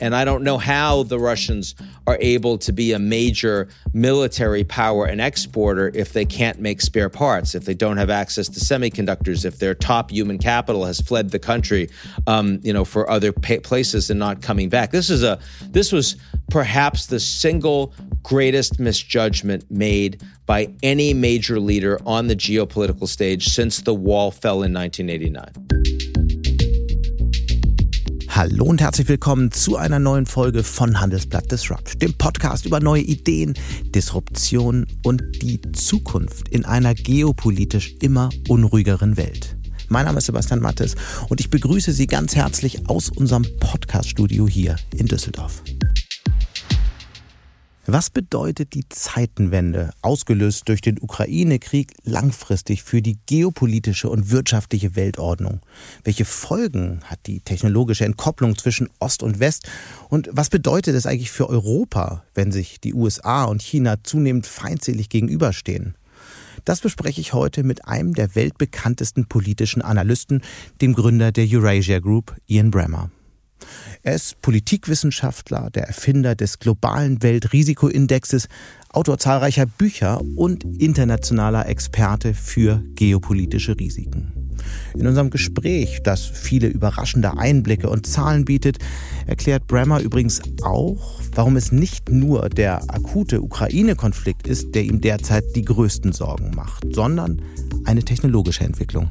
And I don't know how the Russians are able to be a major military power and exporter if they can't make spare parts, if they don't have access to semiconductors, if their top human capital has fled the country, um, you know, for other places and not coming back. This is a this was perhaps the single greatest misjudgment made by any major leader on the geopolitical stage since the wall fell in 1989. Hallo und herzlich willkommen zu einer neuen Folge von Handelsblatt Disrupt, dem Podcast über neue Ideen, Disruption und die Zukunft in einer geopolitisch immer unruhigeren Welt. Mein Name ist Sebastian Mattes und ich begrüße Sie ganz herzlich aus unserem Podcaststudio hier in Düsseldorf. Was bedeutet die Zeitenwende, ausgelöst durch den Ukraine-Krieg, langfristig für die geopolitische und wirtschaftliche Weltordnung? Welche Folgen hat die technologische Entkopplung zwischen Ost und West? Und was bedeutet es eigentlich für Europa, wenn sich die USA und China zunehmend feindselig gegenüberstehen? Das bespreche ich heute mit einem der weltbekanntesten politischen Analysten, dem Gründer der Eurasia Group, Ian Bremmer. Er ist Politikwissenschaftler, der Erfinder des globalen Weltrisikoindexes, Autor zahlreicher Bücher und internationaler Experte für geopolitische Risiken. In unserem Gespräch, das viele überraschende Einblicke und Zahlen bietet, erklärt Brammer übrigens auch, warum es nicht nur der akute Ukraine-Konflikt ist, der ihm derzeit die größten Sorgen macht, sondern eine technologische Entwicklung.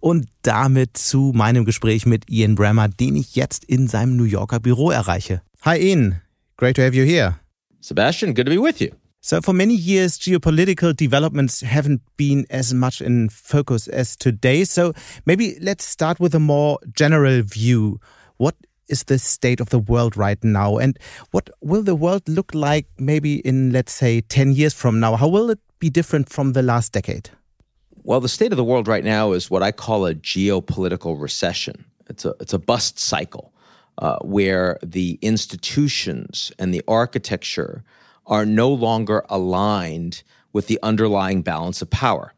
Und damit zu meinem Gespräch mit Ian Brammer, den ich jetzt in seinem New Yorker Büro erreiche. Hi Ian, great to have you here. Sebastian, good to be with you. So, for many years, geopolitical developments haven't been as much in focus as today. So, maybe let's start with a more general view. What is the state of the world right now? And what will the world look like maybe in, let's say, 10 years from now? How will it be different from the last decade? Well, the state of the world right now is what I call a geopolitical recession. It's a it's a bust cycle uh, where the institutions and the architecture are no longer aligned with the underlying balance of power.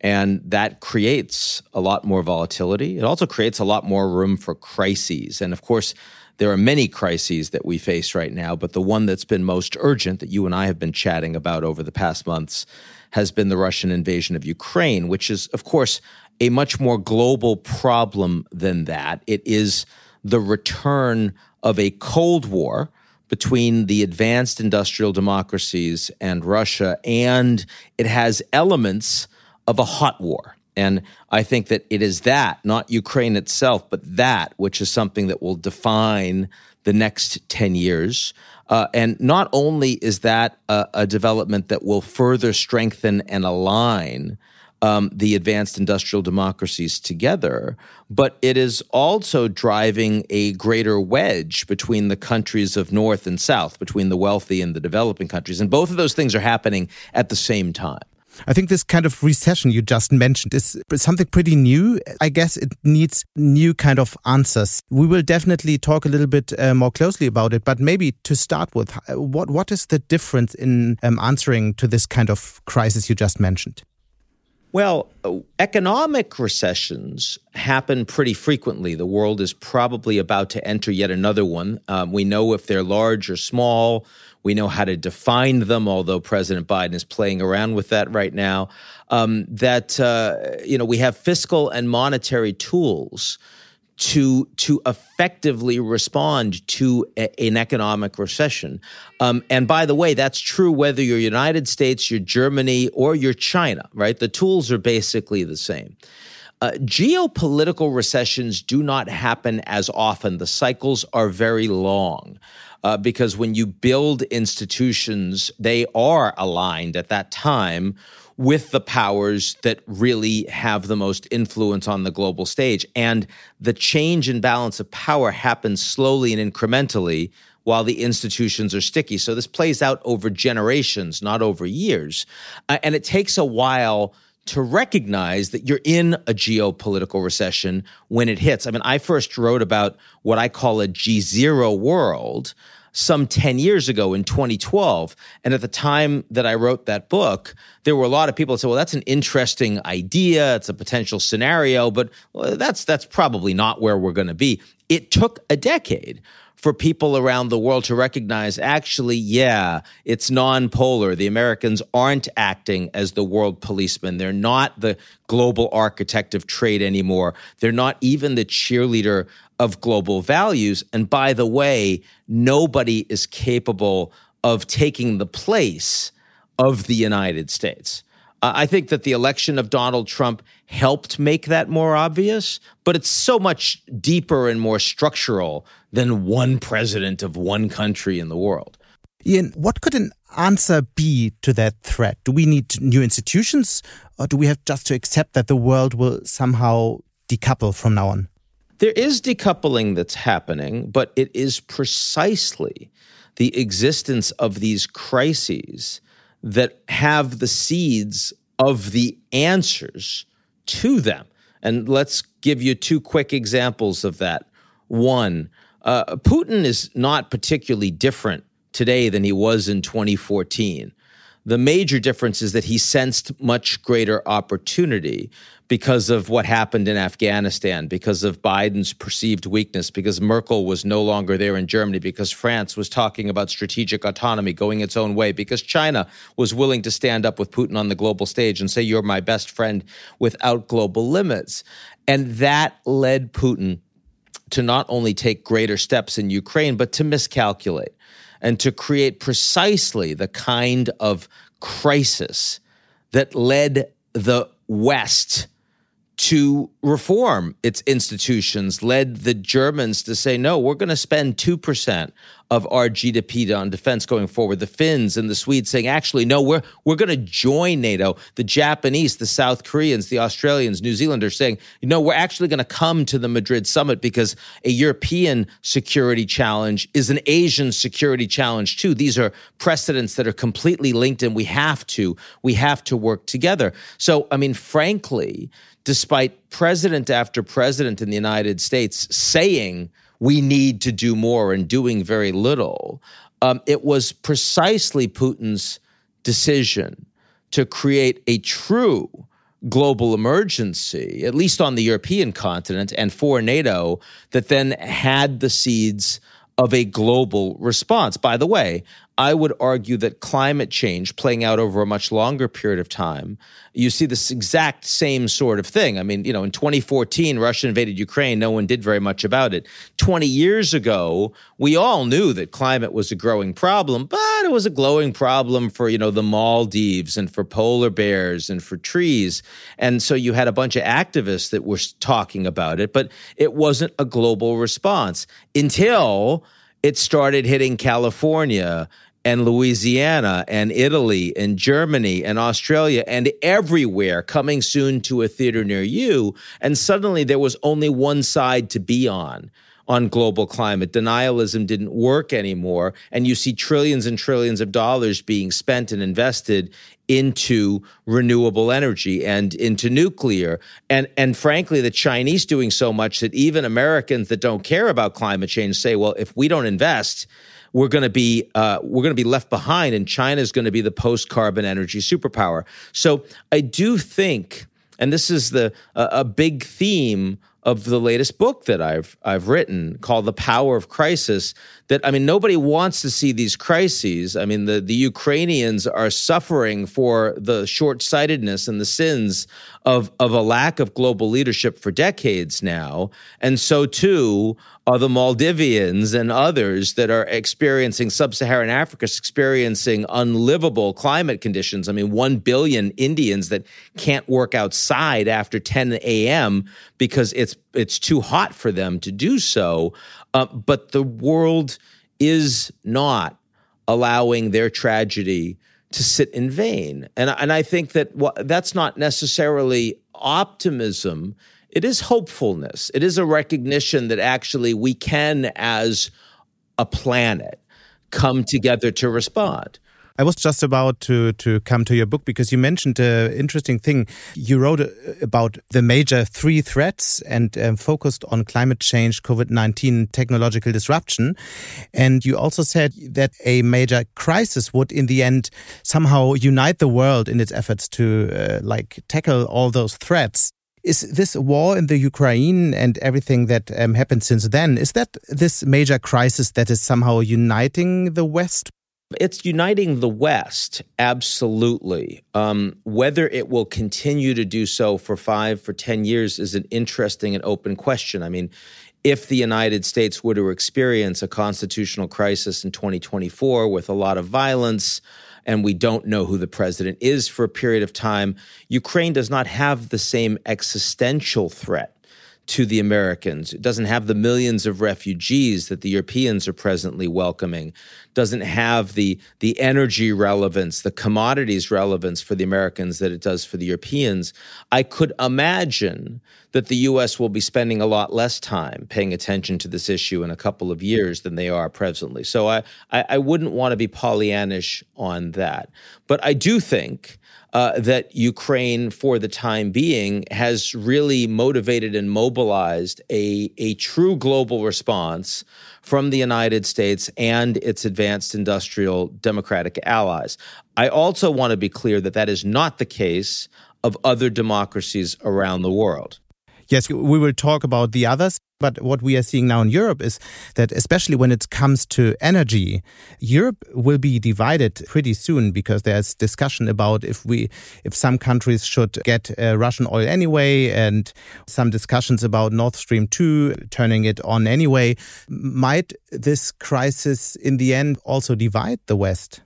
And that creates a lot more volatility. It also creates a lot more room for crises. And of course, there are many crises that we face right now, but the one that's been most urgent that you and I have been chatting about over the past months has been the Russian invasion of Ukraine, which is, of course, a much more global problem than that. It is the return of a Cold War between the advanced industrial democracies and Russia, and it has elements of a hot war. And I think that it is that, not Ukraine itself, but that which is something that will define the next 10 years. Uh, and not only is that a, a, development that will further strengthen and align um, the advanced industrial democracies together, but it is also driving a greater wedge between the countries of North and South, between the wealthy and the developing countries. And both of those things are happening at the same time. I think this kind of recession you just mentioned is something pretty new. I guess it needs new kind of answers. We will definitely talk a little bit uh, more closely about it, but maybe to start with, uh, what what is the difference in um, answering to this kind of crisis you just mentioned? Well, economic recessions happen pretty frequently. The world is probably about to enter yet another one. Um, we know if they're large or small. We know how to define them, although President Biden is playing around with that right now. Um, that uh, you know we have fiscal and monetary tools to to effectively respond to a, an economic recession. Um, and by the way, that's true whether you're United States, you're Germany, or you're China. Right? The tools are basically the same. Uh, geopolitical recessions do not happen as often. The cycles are very long uh, because when you build institutions, they are aligned at that time with the powers that really have the most influence on the global stage. And the change in balance of power happens slowly and incrementally while the institutions are sticky. So this plays out over generations, not over years. Uh, and it takes a while to recognize that you're in a geopolitical recession when it hits. I mean, I first wrote about what I call a G0 world some 10 years ago in 2012. And at the time that I wrote that book, there were a lot of people that said, well, that's an interesting idea. It's a potential scenario, but well, that's, that's probably not where we're going to be. It took a decade for people around the world to recognize actually, yeah, it's non-polar. The Americans aren't acting as the world policeman. They're not the global architect of trade anymore. They're not even the cheerleader of global values. And by the way, nobody is capable of taking the place of the United States. I think that the election of Donald Trump helped make that more obvious, but it's so much deeper and more structural than one president of one country in the world. Ian, what could an answer be to that threat? Do we need new institutions, or do we have just to accept that the world will somehow decouple from now on? There is decoupling that's happening, but it is precisely the existence of these crises that have the seeds of the answers to them. And let's give you two quick examples of that. One, uh, Putin is not particularly different today than he was in 2014. The major difference is that he sensed much greater opportunity because of what happened in Afghanistan, because of Biden's perceived weakness, because Merkel was no longer there in Germany, because France was talking about strategic autonomy, going its own way, because China was willing to stand up with Putin on the global stage and say, You're my best friend without global limits. And that led Putin to not only take greater steps in Ukraine, but to miscalculate and to create precisely the kind of crisis that led the West to reform its institutions, led the Germans to say, no, we're going to spend 2% of our GDP on defense going forward. The Finns and the Swedes saying, actually, no, we're we're going to join NATO. The Japanese, the South Koreans, the Australians, New Zealanders saying, no, we're actually going to come to the Madrid summit because a European security challenge is an Asian security challenge too. These are precedents that are completely linked, and we have to we have to work together. So, I mean, frankly, despite president after president in the United States saying we need to do more and doing very little. Um, it was precisely Putin's decision to create a true global emergency, at least on the European continent and for NATO, that then had the seeds of a global response. By the way, I would argue that climate change playing out over a much longer period of time, you see this exact same sort of thing. I mean, you know, in 2014, Russia invaded Ukraine. No one did very much about it. 20 years ago, we all knew that climate was a growing problem, but it was a glowing problem for, you know, the Maldives and for polar bears and for trees. And so you had a bunch of activists that were talking about it, but it wasn't a global response until it started hitting California and Louisiana and Italy and Germany and Australia and everywhere coming soon to a theater near you. And suddenly there was only one side to be on on global climate. Denialism didn't work anymore. And you see trillions and trillions of dollars being spent and invested into renewable energy and into nuclear. And, and frankly, the Chinese doing so much that even Americans that don't care about climate change say, well, if we don't invest, we're going to be uh, we're going to be left behind, and China is going to be the post carbon energy superpower. So I do think, and this is the a big theme of the latest book that I've I've written called The Power of Crisis that I mean nobody wants to see these crises. I mean the the Ukrainians are suffering for the short-sightedness and the sins of of a lack of global leadership for decades now. And so too are the Maldivians and others that are experiencing sub-Saharan Africa experiencing unlivable climate conditions. I mean 1 billion Indians that can't work outside after 10 a.m. because it's it's too hot for them to do so. Uh, but the world is not allowing their tragedy to sit in vain. And, and I think that that's not necessarily optimism. It is hopefulness. It is a recognition that actually we can, as a planet, come together to respond. I was just about to to come to your book because you mentioned an interesting thing. You wrote uh, about the major three threats and um, focused on climate change, COVID nineteen, technological disruption, and you also said that a major crisis would, in the end, somehow unite the world in its efforts to uh, like tackle all those threats. Is this war in the Ukraine and everything that um, happened since then, is that this major crisis that is somehow uniting the West? It's uniting the West, absolutely. Um, whether it will continue to do so for five, for 10 years is an interesting and open question. I mean, if the United States were to experience a constitutional crisis in 2024 with a lot of violence, and we don't know who the president is for a period of time, Ukraine does not have the same existential threat to the Americans. It doesn't have the millions of refugees that the Europeans are presently welcoming. Doesn't have the the energy relevance, the commodities relevance for the Americans that it does for the Europeans. I could imagine that the US will be spending a lot less time paying attention to this issue in a couple of years than they are presently. So I I, I wouldn't want to be Pollyannish on that. But I do think uh, that Ukraine, for the time being, has really motivated and mobilized a, a true global response from the United States and its advanced industrial democratic allies. I also want to be clear that that is not the case of other democracies around the world. Yes, we will talk about the others. But what we are seeing now in Europe is that, especially when it comes to energy, Europe will be divided pretty soon because there's discussion about if we, if some countries should get uh, Russian oil anyway, and some discussions about Nord Stream 2 turning it on anyway. Might this crisis in the end also divide the West?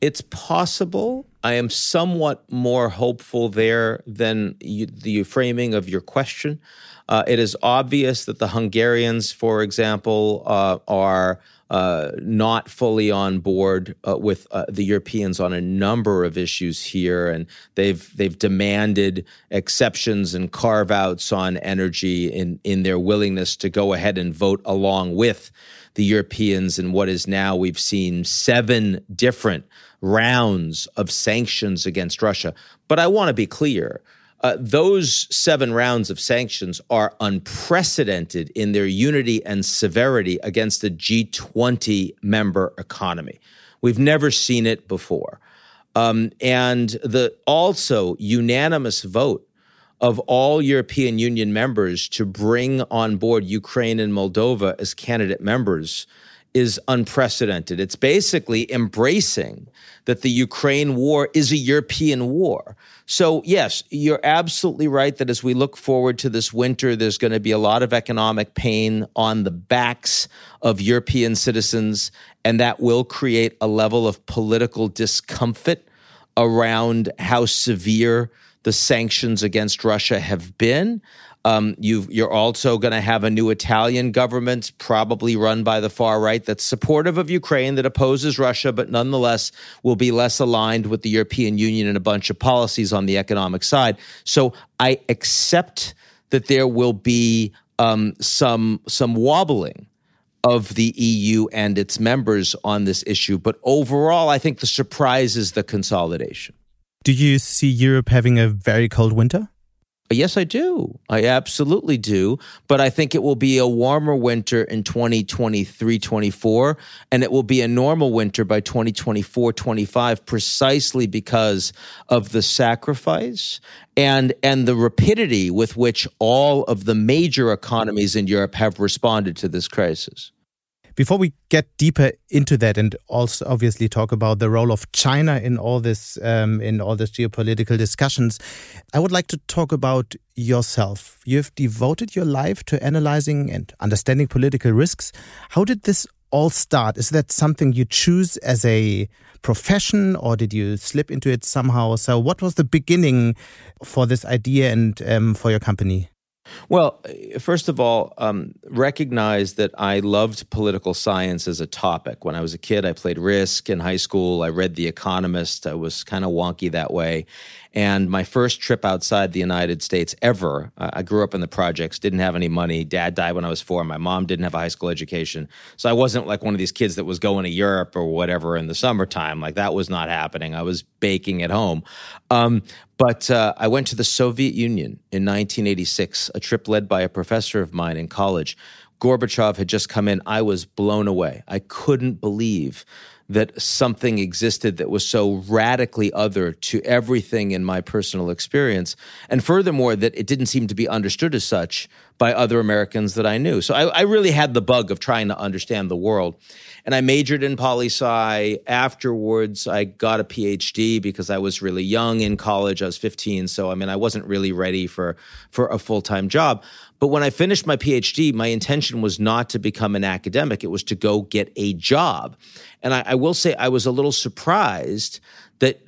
It's possible. I am somewhat more hopeful there than you, the framing of your question. Uh, it is obvious that the Hungarians, for example, uh, are uh, not fully on board uh, with uh, the Europeans on a number of issues here, and they've they've demanded exceptions and carve outs on energy in in their willingness to go ahead and vote along with the Europeans in what is now we've seen seven different rounds of sanctions against Russia. But I want to be clear uh, those seven rounds of sanctions are unprecedented in their unity and severity against a G20 member economy. We've never seen it before. Um, and the also unanimous vote of all European Union members to bring on board Ukraine and Moldova as candidate members is unprecedented. It's basically embracing that the Ukraine war is a European war. So, yes, you're absolutely right that as we look forward to this winter, there's going to be a lot of economic pain on the backs of European citizens, and that will create a level of political discomfort around how severe the sanctions against Russia have been. Um, you are also going to have a new Italian government, probably run by the far right, that's supportive of Ukraine, that opposes Russia, but nonetheless will be less aligned with the European Union and a bunch of policies on the economic side. So I accept that there will be um, some some wobbling of the EU and its members on this issue, but overall, I think the surprise is the consolidation. Do you see Europe having a very cold winter? Yes, I do. I absolutely do. But I think it will be a warmer winter in 2023 24, and it will be a normal winter by 2024 25, precisely because of the sacrifice and, and the rapidity with which all of the major economies in Europe have responded to this crisis. Before we get deeper into that, and also obviously talk about the role of China in all this um, in all this geopolitical discussions, I would like to talk about yourself. You've devoted your life to analyzing and understanding political risks. How did this all start? Is that something you choose as a profession, or did you slip into it somehow? So, what was the beginning for this idea and um, for your company? Well, first of all, um, recognize that I loved political science as a topic. When I was a kid, I played Risk in high school. I read The Economist. I was kind of wonky that way. And my first trip outside the United States ever, I grew up in the projects, didn't have any money. Dad died when I was four. My mom didn't have a high school education. So I wasn't like one of these kids that was going to Europe or whatever in the summertime. Like that was not happening. I was baking at home. Um, but uh, I went to the Soviet Union in 1986, a trip led by a professor of mine in college. Gorbachev had just come in. I was blown away. I couldn't believe that something existed that was so radically other to everything in my personal experience. And furthermore, that it didn't seem to be understood as such by other Americans that I knew. So I, I really had the bug of trying to understand the world. And I majored in poli sci. Afterwards, I got a PhD because I was really young in college. I was 15. So, I mean, I wasn't really ready for, for a full time job. But when I finished my PhD, my intention was not to become an academic, it was to go get a job. And I, I will say I was a little surprised that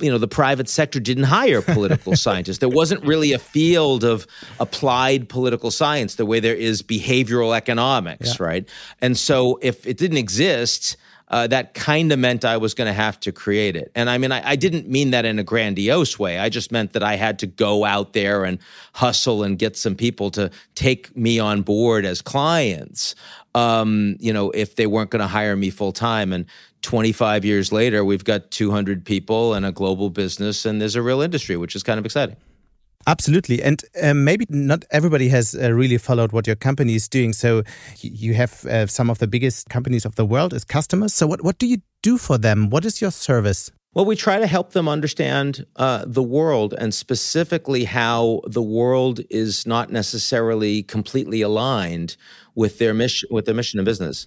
you know the private sector didn't hire political scientists there wasn't really a field of applied political science the way there is behavioral economics yeah. right and so if it didn't exist uh, that kind of meant I was going to have to create it. And I mean, I, I, didn't mean that in a grandiose way. I just meant that I had to go out there and hustle and get some people to take me on board as clients. Um, you know, if they weren't going to hire me full time. And 25 years later, we've got 200 people and a global business, and there's a real industry, which is kind of exciting. Absolutely. And um, maybe not everybody has uh, really followed what your company is doing. So you have uh, some of the biggest companies of the world as customers. So what, what do you do for them? What is your service? Well, we try to help them understand uh, the world and specifically how the world is not necessarily completely aligned with their mission, with their mission and business.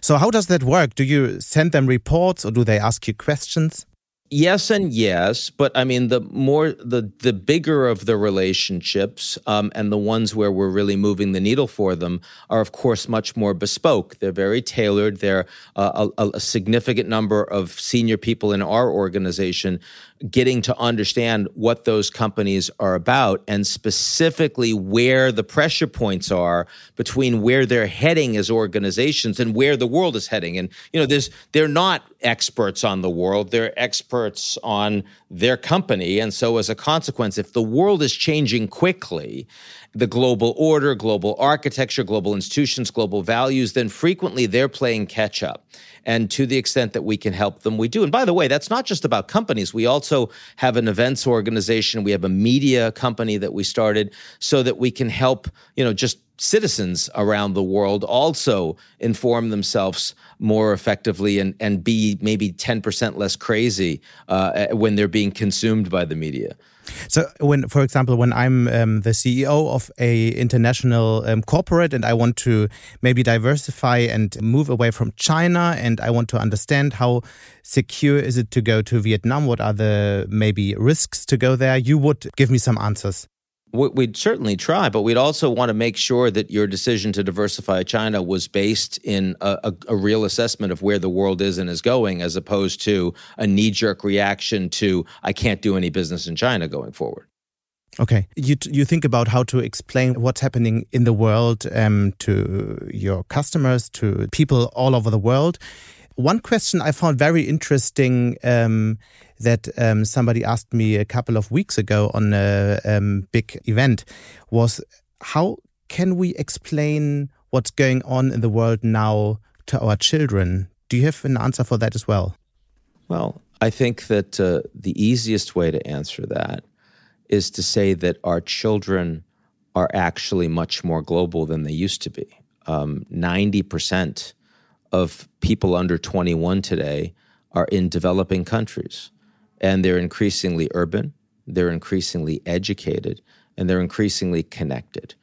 So, how does that work? Do you send them reports or do they ask you questions? Yes and yes, but I mean the more the the bigger of the relationships um, and the ones where we're really moving the needle for them are of course much more bespoke. They're very tailored. They're uh, a, a significant number of senior people in our organization getting to understand what those companies are about and specifically where the pressure points are between where they're heading as organizations and where the world is heading. And you know, there's they're not experts on the world; they're experts on their company. And so, as a consequence, if the world is changing quickly, the global order, global architecture, global institutions, global values, then frequently they're playing catch up. And to the extent that we can help them, we do. And by the way, that's not just about companies. We also have an events organization. We have a media company that we started so that we can help, you know, just citizens around the world also inform themselves more effectively and, and be maybe 10% less crazy uh, when they're being consumed by the media. So when, for example, when I'm um, the CEO of a international um, corporate and I want to maybe diversify and move away from China and I want to understand how secure is it to go to Vietnam? What are the maybe risks to go there? You would give me some answers. We'd certainly try, but we'd also want to make sure that your decision to diversify China was based in a, a, a real assessment of where the world is and is going, as opposed to a knee jerk reaction to, I can't do any business in China going forward. Okay, you you think about how to explain what's happening in the world um, to your customers, to people all over the world. One question I found very interesting um, that um, somebody asked me a couple of weeks ago on a um, big event was how can we explain what's going on in the world now to our children? Do you have an answer for that as well? Well, I think that uh, the easiest way to answer that is to say that our children are actually much more global than they used to be. Um, 90% of people under 21 today are in developing countries and they're increasingly urban, they're increasingly educated, and they're increasingly connected.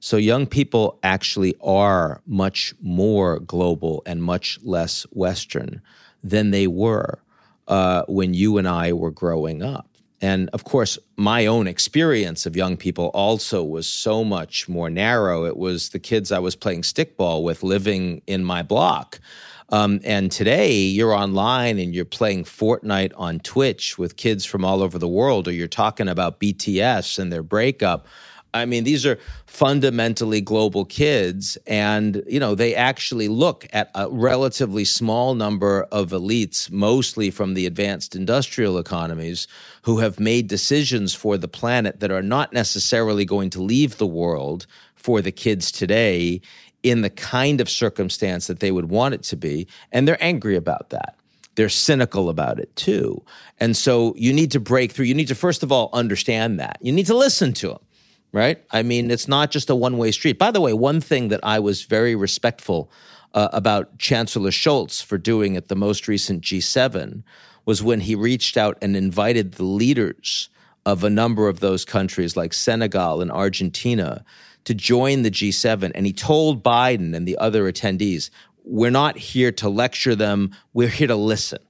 So young people actually are much more global and much less Western than they were uh, when you and I were growing up. And of course, my own experience of young people also was so much more narrow. It was the kids I was playing stickball with living in my block. Um, and today you're online and you're playing Fortnite on Twitch with kids from all over the world, or you're talking about BTS and their breakup. I mean, these are fundamentally global kids, and you know they actually look at a relatively small number of elites, mostly from the advanced industrial economies, who have made decisions for the planet that are not necessarily going to leave the world for the kids today in the kind of circumstance that they would want it to be, and they're angry about that they're cynical about it too. And so you need to break through. You need to, first of all, understand that. You need to listen to them right? I mean, it's not just a one way street. By the way, one thing that I was very respectful uh, about Chancellor Scholz for doing at the most recent G7 was when he reached out and invited the leaders of a number of those countries, like Senegal and Argentina, to join the G7. And he told Biden and the other attendees, we're not here to lecture them, we're here to listen.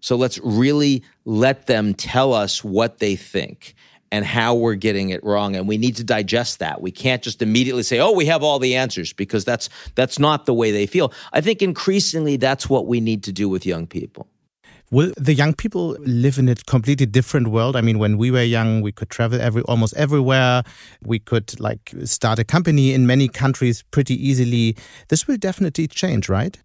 So let's really let them tell us what they think and how we're getting it wrong and we need to digest that we can't just immediately say oh we have all the answers because that's that's not the way they feel i think increasingly that's what we need to do with young people Will the young people live in a completely different world? I mean, when we were young, we could travel every almost everywhere. We could like start a company in many countries pretty easily. This will definitely change, right?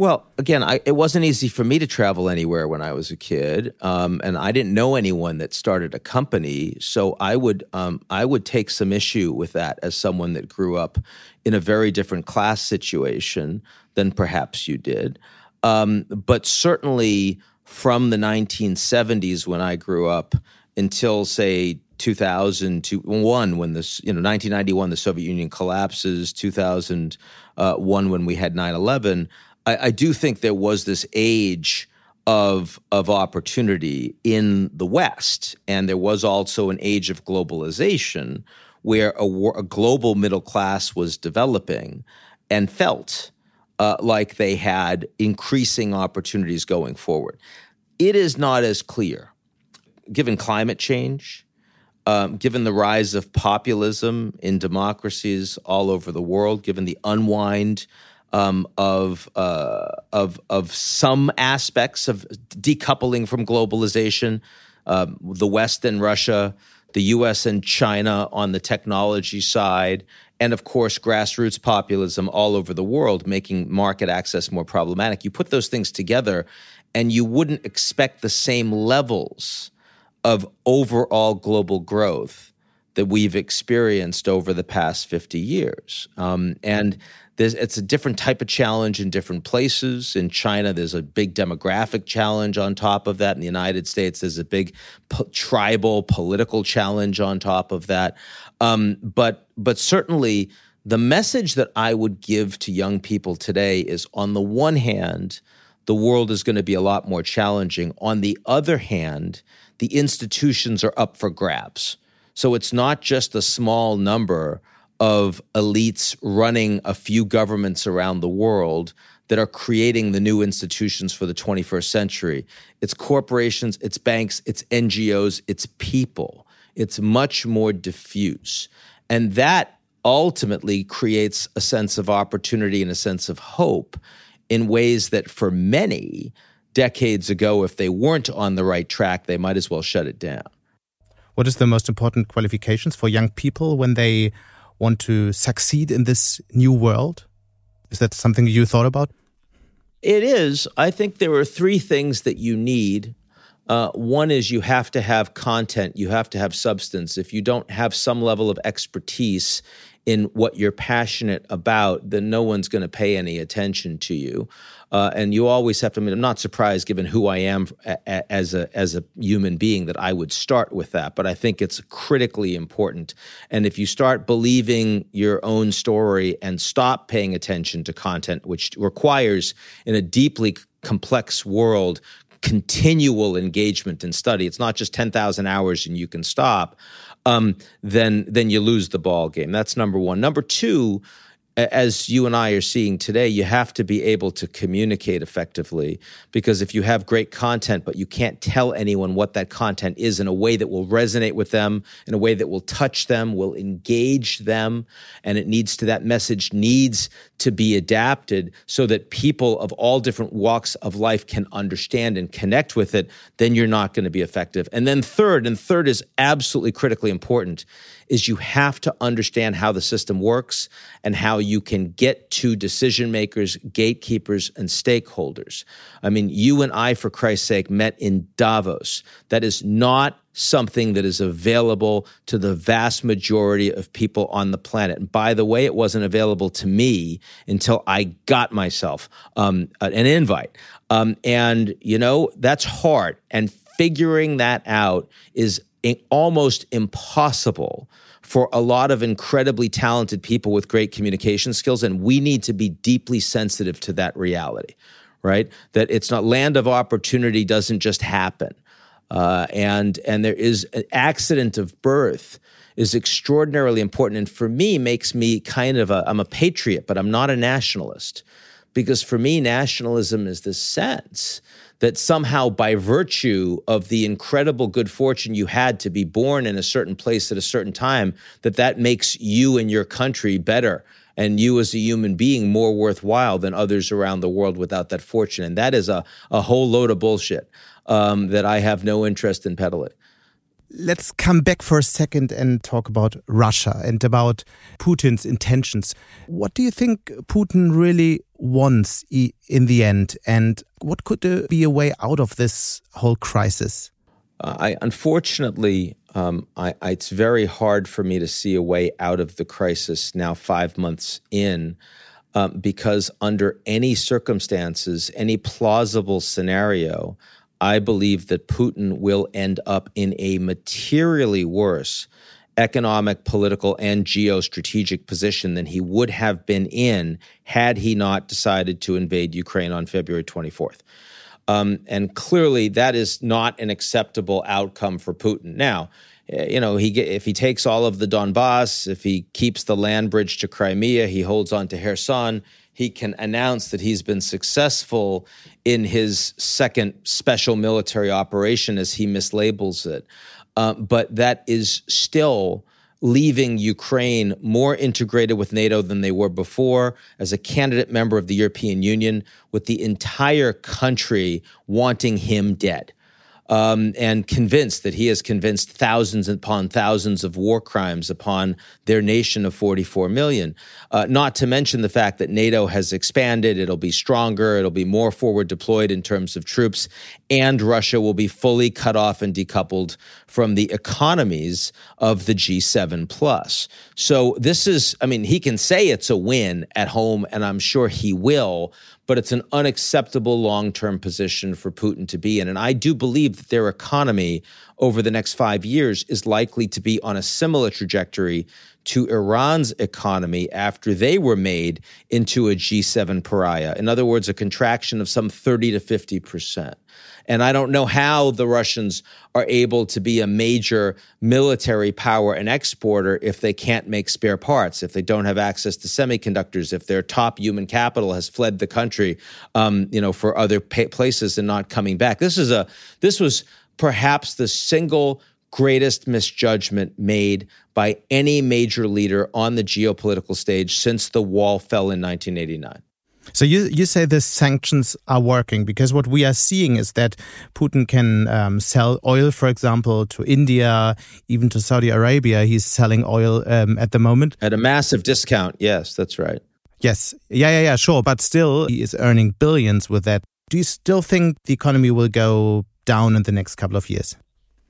Well, again, I, it wasn't easy for me to travel anywhere when I was a kid, um, and I didn't know anyone that started a company. So I would um, I would take some issue with that as someone that grew up in a very different class situation than perhaps you did. Um, but certainly from the 1970s when I grew up until say 2001 when this you know 1991 the Soviet Union collapses 2001 uh, when we had 9/11 I, I do think there was this age of of opportunity in the West, and there was also an age of globalization where a, a global middle class was developing and felt uh, like they had increasing opportunities going forward. It is not as clear, given climate change, um, given the rise of populism in democracies all over the world, given the unwind um, of uh, of of some aspects of decoupling from globalization, um, the West and Russia, the U.S. and China on the technology side, and of course grassroots populism all over the world, making market access more problematic. You put those things together, and you wouldn't expect the same levels of overall global growth that we've experienced over the past 50 years. Um, and there's, it's a different type of challenge in different places. In China, there's a big demographic challenge on top of that. In the United States, there's a big po- tribal political challenge on top of that. Um, but but certainly, the message that I would give to young people today is: on the one hand, the world is going to be a lot more challenging. On the other hand, the institutions are up for grabs. So it's not just a small number of elites running a few governments around the world that are creating the new institutions for the 21st century. It's corporations, it's banks, it's NGOs, it's people. It's much more diffuse. And that ultimately creates a sense of opportunity and a sense of hope in ways that for many decades ago, if they weren't on the right track, they might as well shut it down. What is the most important qualifications for young people when they want to succeed in this new world? Is that something you thought about? It is. I think there are three things that you need. Uh, one is you have to have content, you have to have substance. If you don't have some level of expertise in what you're passionate about, then no one's going to pay any attention to you. Uh, and you always have to. I mean, I'm not surprised, given who I am as a as a human being, that I would start with that. But I think it's critically important. And if you start believing your own story and stop paying attention to content, which requires in a deeply complex world continual engagement and study. It's not just 10,000 hours and you can stop. Um, then then you lose the ball game. That's number one. Number two, as you and I are seeing today, you have to be able to communicate effectively because if you have great content, but you can't tell anyone what that content is in a way that will resonate with them, in a way that will touch them, will engage them, and it needs to, that message needs to be adapted so that people of all different walks of life can understand and connect with it, then you're not going to be effective. And then third, and third is absolutely critically important, is you have to understand how the system works and how you can get to decision makers, gatekeepers, and stakeholders. I mean, you and I, for Christ's sake, met in Davos. That is not something that is available to the vast majority of people on the planet. And by the way, it wasn't available to me until I got myself um, an invite. Um, and, you know, that's hard. And figuring that out is almost impossible for a lot of incredibly talented people with great communication skills. And we need to be deeply sensitive to that reality, right? That it's not land of opportunity doesn't just happen. Uh, and and there is an accident of birth is extraordinarily important and for me makes me kind of a I'm a patriot but I'm not a nationalist because for me nationalism is the sense that somehow by virtue of the incredible good fortune you had to be born in a certain place at a certain time that that makes you and your country better and you as a human being more worthwhile than others around the world without that fortune and that is a, a whole load of bullshit um, that I have no interest in peddling. Let's come back for a second and talk about Russia and about Putin's intentions. What do you think Putin really wants in the end? And what could be a way out of this whole crisis? Uh, I unfortunately, um, I, I, it's very hard for me to see a way out of the crisis now, five months in, um, because under any circumstances, any plausible scenario, I believe that Putin will end up in a materially worse economic, political, and geostrategic position than he would have been in had he not decided to invade Ukraine on February 24th. Um, and clearly, that is not an acceptable outcome for Putin. Now, eh, you know, he if he takes all of the Donbass, if he keeps the land bridge to Crimea, he holds on to Kherson, he can announce that he's been successful in his second special military operation, as he mislabels it. Uh, but that is still leaving Ukraine more integrated with NATO than they were before, as a candidate member of the European Union, with the entire country wanting him dead um, and convinced that he has convinced thousands upon thousands of war crimes upon their nation of 44 million. Uh, not to mention the fact that NATO has expanded, it'll be stronger, it'll be more forward deployed in terms of troops, and Russia will be fully cut off and decoupled from the economies of the G7 plus. So this is, I mean, he can say it's a win at home, and I'm sure he will, but it's an unacceptable long term position for Putin to be in. And I do believe that their economy over the next five years is likely to be on a similar trajectory to Iran's economy after they were made into a G7 pariah. In other words, a contraction of some 30 to 50 percent. And I don't know how the Russians are able to be a major military power and exporter if they can't make spare parts, if they don't have access to semiconductors, if their top human capital has fled the country, um, you know, for other places and not coming back. This is a this was perhaps the single greatest misjudgment made by any major leader on the geopolitical stage since the wall fell in 1989. So you you say the sanctions are working because what we are seeing is that Putin can um, sell oil, for example, to India, even to Saudi Arabia. He's selling oil um, at the moment at a massive discount. Yes, that's right. Yes, yeah, yeah, yeah, sure. But still, he is earning billions with that. Do you still think the economy will go down in the next couple of years?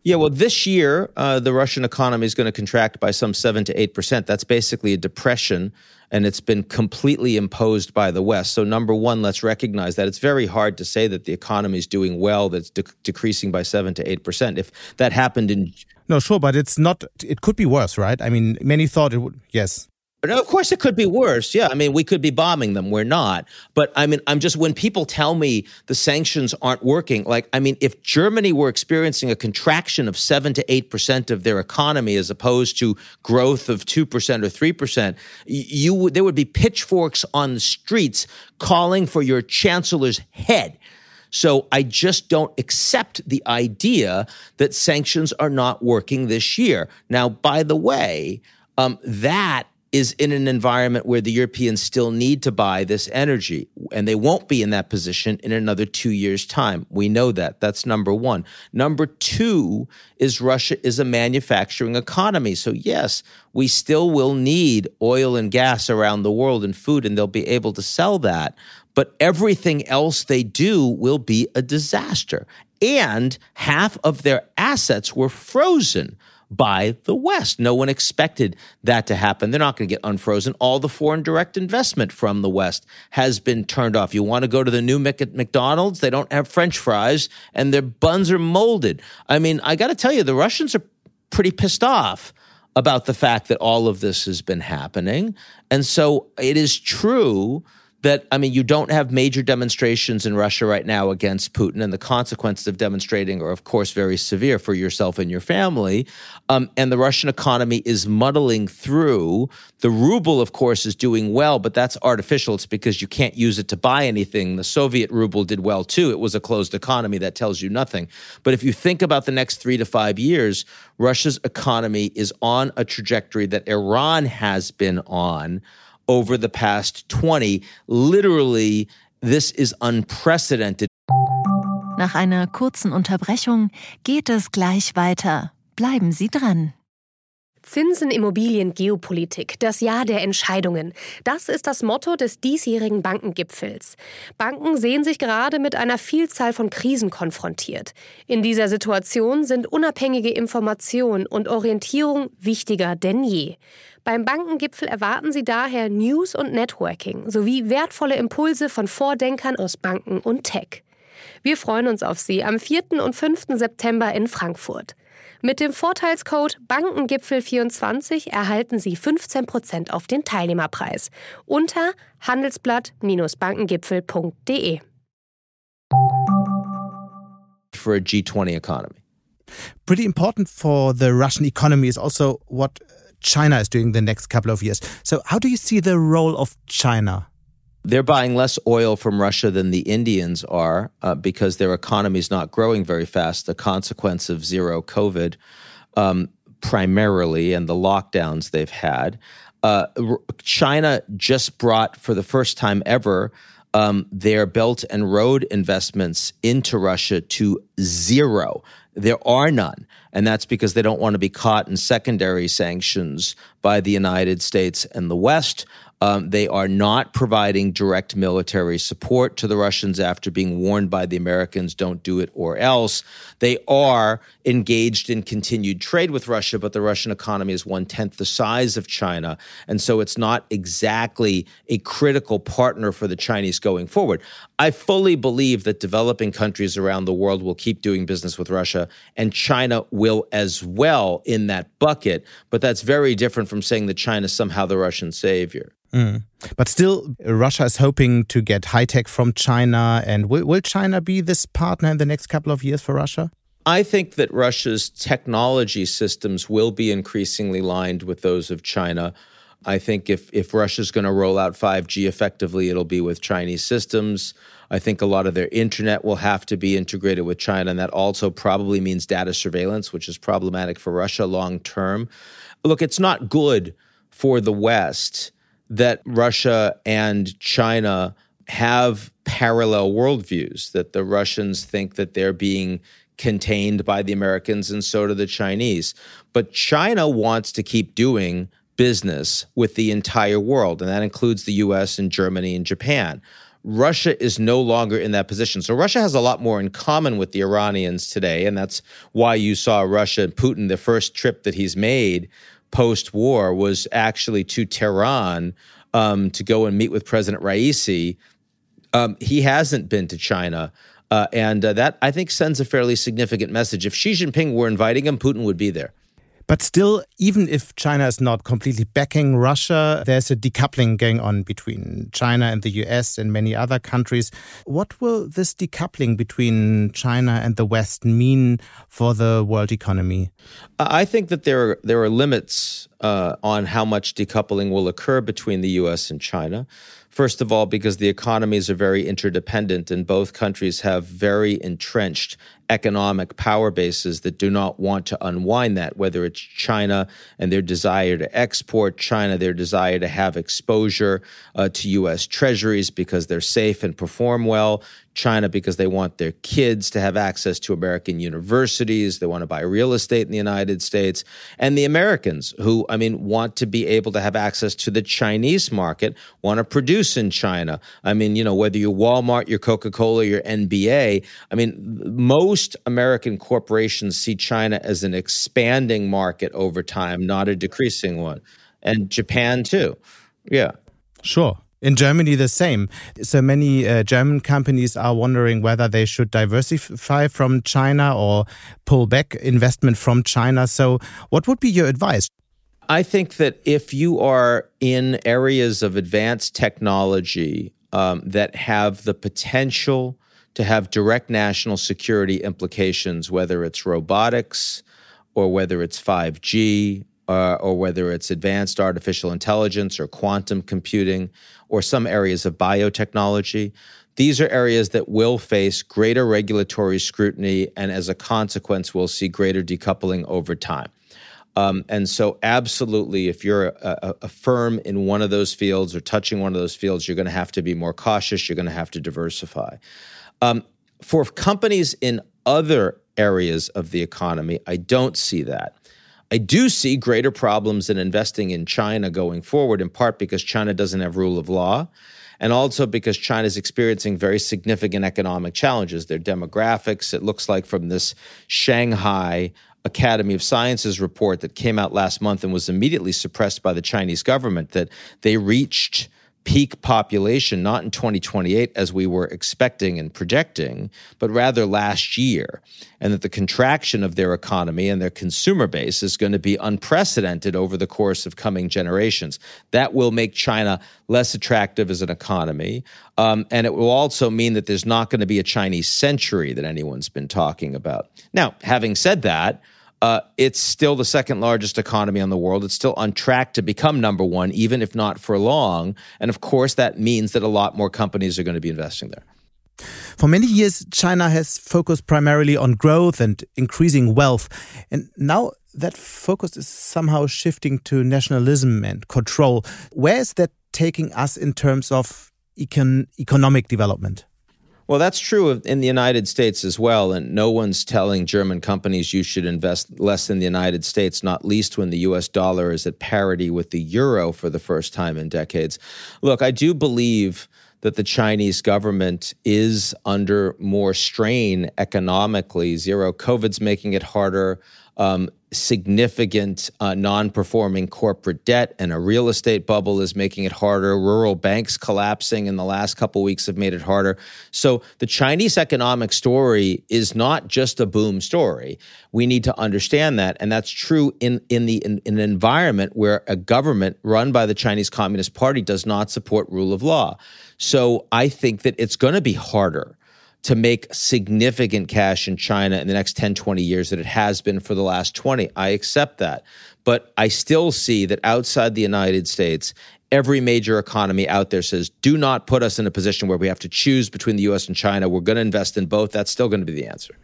Yeah, well, this year, uh, the Russian economy is going to contract by some 7 to 8%. That's basically a depression, and it's been completely imposed by the West. So, number one, let's recognize that it's very hard to say that the economy is doing well, that's de- decreasing by 7 to 8%. If that happened in. No, sure, but it's not, it could be worse, right? I mean, many thought it would, yes. But of course, it could be worse. Yeah, I mean, we could be bombing them. We're not. But I mean, I'm just when people tell me the sanctions aren't working. Like, I mean, if Germany were experiencing a contraction of seven to eight percent of their economy as opposed to growth of two percent or three percent, you there would be pitchforks on the streets calling for your chancellor's head. So I just don't accept the idea that sanctions are not working this year. Now, by the way, um, that is in an environment where the Europeans still need to buy this energy, and they won't be in that position in another two years' time. We know that. That's number one. Number two is Russia is a manufacturing economy. So, yes, we still will need oil and gas around the world and food, and they'll be able to sell that. But everything else they do will be a disaster. And half of their assets were frozen by the West. No one expected that to happen. They're not going to get unfrozen. All the foreign direct investment from the West has been turned off. You want to go to the new McDonald's? They don't have French fries and their buns are molded. I mean, I got to tell you, the Russians are pretty pissed off about the fact that all of this has been happening. And so it is true that I mean, you don't have major demonstrations in Russia right now against Putin, and the consequences of demonstrating are, of course, very severe for yourself and your family. Um, and the Russian economy is muddling through. The ruble, of course, is doing well, but that's artificial. It's because you can't use it to buy anything. The Soviet ruble did well too. It was a closed economy that tells you nothing. But if you think about the next three to five years, Russia's economy is on a trajectory that Iran has been on over the past 20. Literally, this is unprecedented. Nach einer kurzen Unterbrechung geht es gleich weiter. Bleiben Sie dran. Zinsen, Immobilien, Geopolitik, das Jahr der Entscheidungen. Das ist das Motto des diesjährigen Bankengipfels. Banken sehen sich gerade mit einer Vielzahl von Krisen konfrontiert. In dieser Situation sind unabhängige Information und Orientierung wichtiger denn je. Beim Bankengipfel erwarten Sie daher News und Networking sowie wertvolle Impulse von Vordenkern aus Banken und Tech. Wir freuen uns auf Sie am 4. und 5. September in Frankfurt. Mit dem Vorteilscode Bankengipfel24 erhalten Sie 15% auf den Teilnehmerpreis unter handelsblatt-bankengipfel.de. For a G20 economy. Pretty important for the Russian economy is also what China is doing the next couple of years. So, how do you see the role of China? They're buying less oil from Russia than the Indians are uh, because their economy is not growing very fast. The consequence of zero COVID, um, primarily, and the lockdowns they've had. Uh, China just brought, for the first time ever, um, their Belt and Road investments into Russia to zero. There are none. And that's because they don't want to be caught in secondary sanctions by the United States and the West. Um, they are not providing direct military support to the Russians after being warned by the Americans, don't do it or else. They are engaged in continued trade with Russia, but the Russian economy is one tenth the size of China. And so it's not exactly a critical partner for the Chinese going forward. I fully believe that developing countries around the world will keep doing business with Russia, and China will as well in that bucket. But that's very different from saying that China is somehow the Russian savior. Mm. But still, Russia is hoping to get high tech from China. And will, will China be this partner in the next couple of years for Russia? I think that Russia's technology systems will be increasingly lined with those of China. I think if, if Russia's going to roll out 5G effectively, it'll be with Chinese systems. I think a lot of their internet will have to be integrated with China, and that also probably means data surveillance, which is problematic for Russia long term. Look, it's not good for the West that Russia and China have parallel worldviews, that the Russians think that they're being contained by the Americans, and so do the Chinese. But China wants to keep doing business with the entire world, and that includes the US and Germany and Japan. Russia is no longer in that position. So Russia has a lot more in common with the Iranians today. And that's why you saw Russia and Putin, the first trip that he's made post war was actually to Tehran um, to go and meet with President Raisi. Um, he hasn't been to China. Uh, and uh, that, I think, sends a fairly significant message. If Xi Jinping were inviting him, Putin would be there. But still, even if China is not completely backing Russia, there's a decoupling going on between China and the US and many other countries. What will this decoupling between China and the West mean for the world economy? I think that there are, there are limits uh, on how much decoupling will occur between the US and China. First of all, because the economies are very interdependent and both countries have very entrenched economic power bases that do not want to unwind that, whether it's China and their desire to export, China, their desire to have exposure uh, to U.S. treasuries because they're safe and perform well, China because they want their kids to have access to American universities. They want to buy real estate in the United States. And the Americans, who, I mean, want to be able to have access to the Chinese market, want to produce in China. I mean, you know, whether you're Walmart, you're Coca Cola, you're NBA, I mean, most American corporations see China as an expanding market over time, not a decreasing one. And Japan, too. Yeah. Sure. In Germany, the same. So many uh, German companies are wondering whether they should diversify from China or pull back investment from China. So, what would be your advice? I think that if you are in areas of advanced technology um, that have the potential to have direct national security implications, whether it's robotics or whether it's 5G uh, or whether it's advanced artificial intelligence or quantum computing or some areas of biotechnology. These are areas that will face greater regulatory scrutiny, and as a consequence, we'll see greater decoupling over time. Um, and so, absolutely, if you're a, a, firm in one of those fields or touching one of those fields, you're going to have to be more cautious. You're going to have to diversify. Um, for companies in other areas of the economy, I don't see that. I do see greater problems in investing in China going forward, in part because China doesn't have rule of law, and also because China is experiencing very significant economic challenges. Their demographics, it looks like from this Shanghai Academy of Sciences report that came out last month and was immediately suppressed by the Chinese government, that they reached peak population not in 2028 as we were expecting and projecting, but rather last year. And that the contraction of their economy and their consumer base is going to be unprecedented over the course of coming generations. That will make China less attractive as an economy. Um, and it will also mean that there's not going to be a Chinese century that anyone's been talking about. Now, having said that, uh, it's still the second largest economy in the world. It's still on track to become number one, even if not for long. And of course, that means that a lot more companies are going to be investing there. For many years, China has focused primarily on growth and increasing wealth. And now that focus is somehow shifting to nationalism and control. Where is that taking us in terms of econ economic development? Well, that's true in the United States as well. And no one's telling German companies you should invest less in the United States, not least when the US dollar is at parity with the euro for the first time in decades. Look, I do believe that the Chinese government is under more strain economically. Zero COVID's making it harder um, significant uh, non performing corporate debt and a real estate bubble is making it harder. Rural banks collapsing in the last couple weeks have made it harder. So the Chinese economic story is not just a boom story. We need to understand that. And that's true in, in, the, in, in an environment where a government run by the Chinese Communist Party does not support rule of law. So I think that it's going to be harder to make significant cash in China in the next 10, 20 years that it has been for the last 20. I accept that. But I still see that outside the United States, every major economy out there says, do not put us in a position where we have to choose between the US and China. We're going to invest in both. That's still going to be the answer.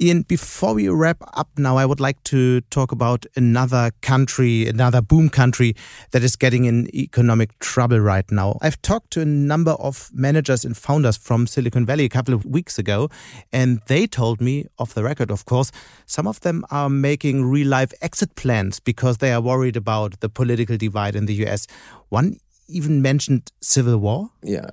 Ian, before we wrap up now, I would like to talk about another country, another boom country that is getting in economic trouble right now. I've talked to a number of managers and founders from Silicon Valley a couple of weeks ago, and they told me, off the record, of course, some of them are making real life exit plans because they are worried about the political divide in the US. One even mentioned civil war. Yeah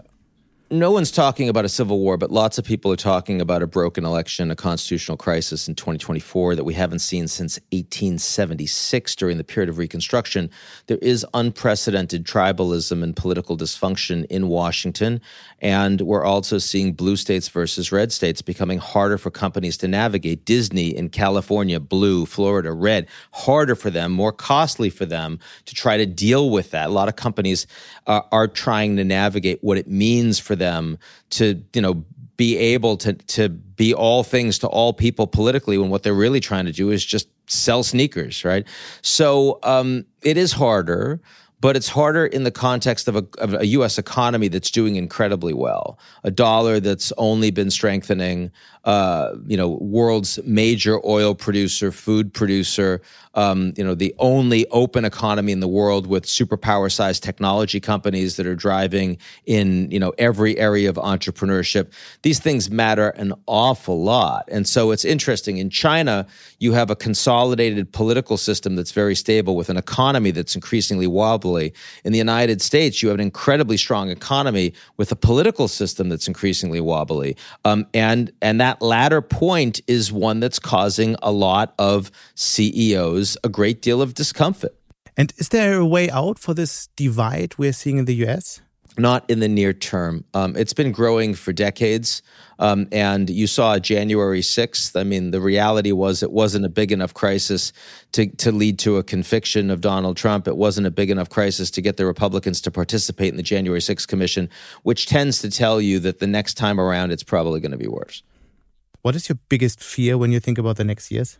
no one's talking about a civil war, but lots of people are talking about a broken election, a constitutional crisis in 2024 that we haven't seen since 1876 during the period of Reconstruction. There is unprecedented tribalism and political dysfunction in Washington. And we're also seeing blue states versus red states becoming harder for companies to navigate. Disney in California, blue, Florida, red, harder for them, more costly for them to try to deal with that. A lot of companies uh, are trying to navigate what it means for them to, you know, be able to to be all things to all people politically when what they're really trying to do is just sell sneakers, right? So um, it is harder but it's harder in the context of a, of a, U.S. economy that's doing incredibly well, a dollar that's only been strengthening, uh, you know, world's major oil producer, food producer, um, you know, the only open economy in the world with superpower-sized technology companies that are driving in, you know, every area of entrepreneurship. These things matter an awful lot, and so it's interesting. In China, you have a consolidated political system that's very stable with an economy that's increasingly wobbly. In the United States, you have an incredibly strong economy with a political system that's increasingly wobbly, um, and and that that latter point is one that's causing a lot of CEOs a great deal of discomfort. And is there a way out for this divide we're seeing in the US? Not in the near term. Um, it's been growing for decades. Um, and you saw January 6th. I mean, the reality was it wasn't a big enough crisis to, to lead to a conviction of Donald Trump. It wasn't a big enough crisis to get the Republicans to participate in the January 6th commission, which tends to tell you that the next time around it's probably going to be worse. What is your biggest fear when you think about the next years?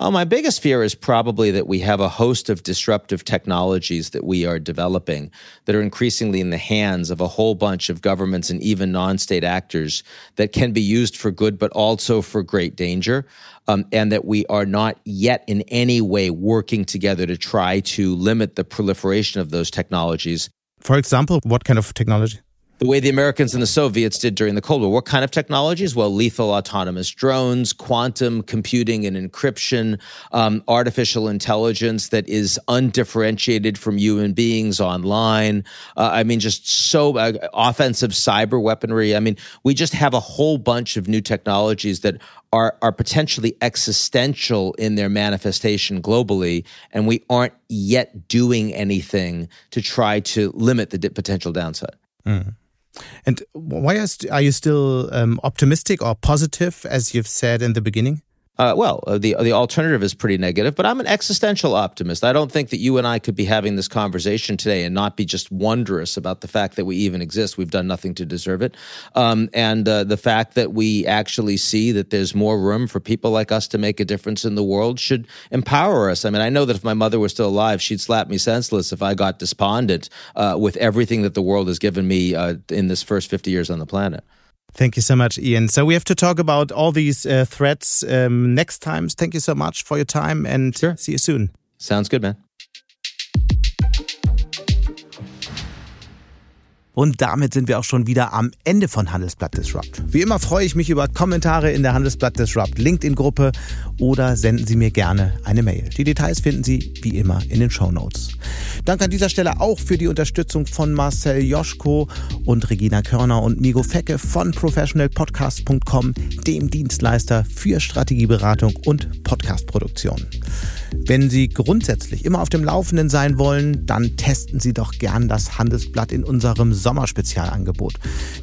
Oh, my biggest fear is probably that we have a host of disruptive technologies that we are developing that are increasingly in the hands of a whole bunch of governments and even non state actors that can be used for good, but also for great danger. Um, and that we are not yet in any way working together to try to limit the proliferation of those technologies. For example, what kind of technology? The way the Americans and the Soviets did during the Cold War. What kind of technologies? Well, lethal autonomous drones, quantum computing and encryption, um, artificial intelligence that is undifferentiated from human beings online. Uh, I mean, just so uh, offensive cyber weaponry. I mean, we just have a whole bunch of new technologies that are are potentially existential in their manifestation globally, and we aren't yet doing anything to try to limit the potential downside. Mm. And why are you still um, optimistic or positive, as you've said in the beginning? Uh, well, uh, the the alternative is pretty negative, but I'm an existential optimist. I don't think that you and I could be having this conversation today and not be just wondrous about the fact that we even exist. We've done nothing to deserve it, um, and uh, the fact that we actually see that there's more room for people like us to make a difference in the world should empower us. I mean, I know that if my mother was still alive, she'd slap me senseless if I got despondent uh, with everything that the world has given me uh, in this first 50 years on the planet. Thank you so much, Ian. So we have to talk about all these uh, threats um, next time. Thank you so much for your time and sure. see you soon. Sounds good, man. Und damit sind wir auch schon wieder am Ende von Handelsblatt Disrupt. Wie immer freue ich mich über Kommentare in der Handelsblatt Disrupt LinkedIn-Gruppe oder senden Sie mir gerne eine Mail. Die Details finden Sie wie immer in den Show Notes. Danke an dieser Stelle auch für die Unterstützung von Marcel Joschko und Regina Körner und Migo Fecke von professionalpodcast.com, dem Dienstleister für Strategieberatung und Podcastproduktion. Wenn Sie grundsätzlich immer auf dem Laufenden sein wollen, dann testen Sie doch gern das Handelsblatt in unserem Sommerspezialangebot.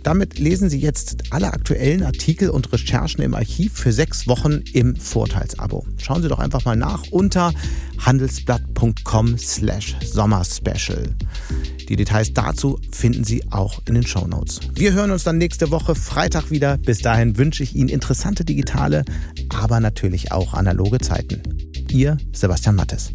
Damit lesen Sie jetzt alle aktuellen Artikel und Recherchen im Archiv für sechs Wochen im Vorteilsabo. Schauen Sie doch einfach mal nach unter handelsblatt.com slash sommerspecial. Die Details dazu finden Sie auch in den Show Notes. Wir hören uns dann nächste Woche Freitag wieder. Bis dahin wünsche ich Ihnen interessante digitale, aber natürlich auch analoge Zeiten. Ihr Sebastian Mattes.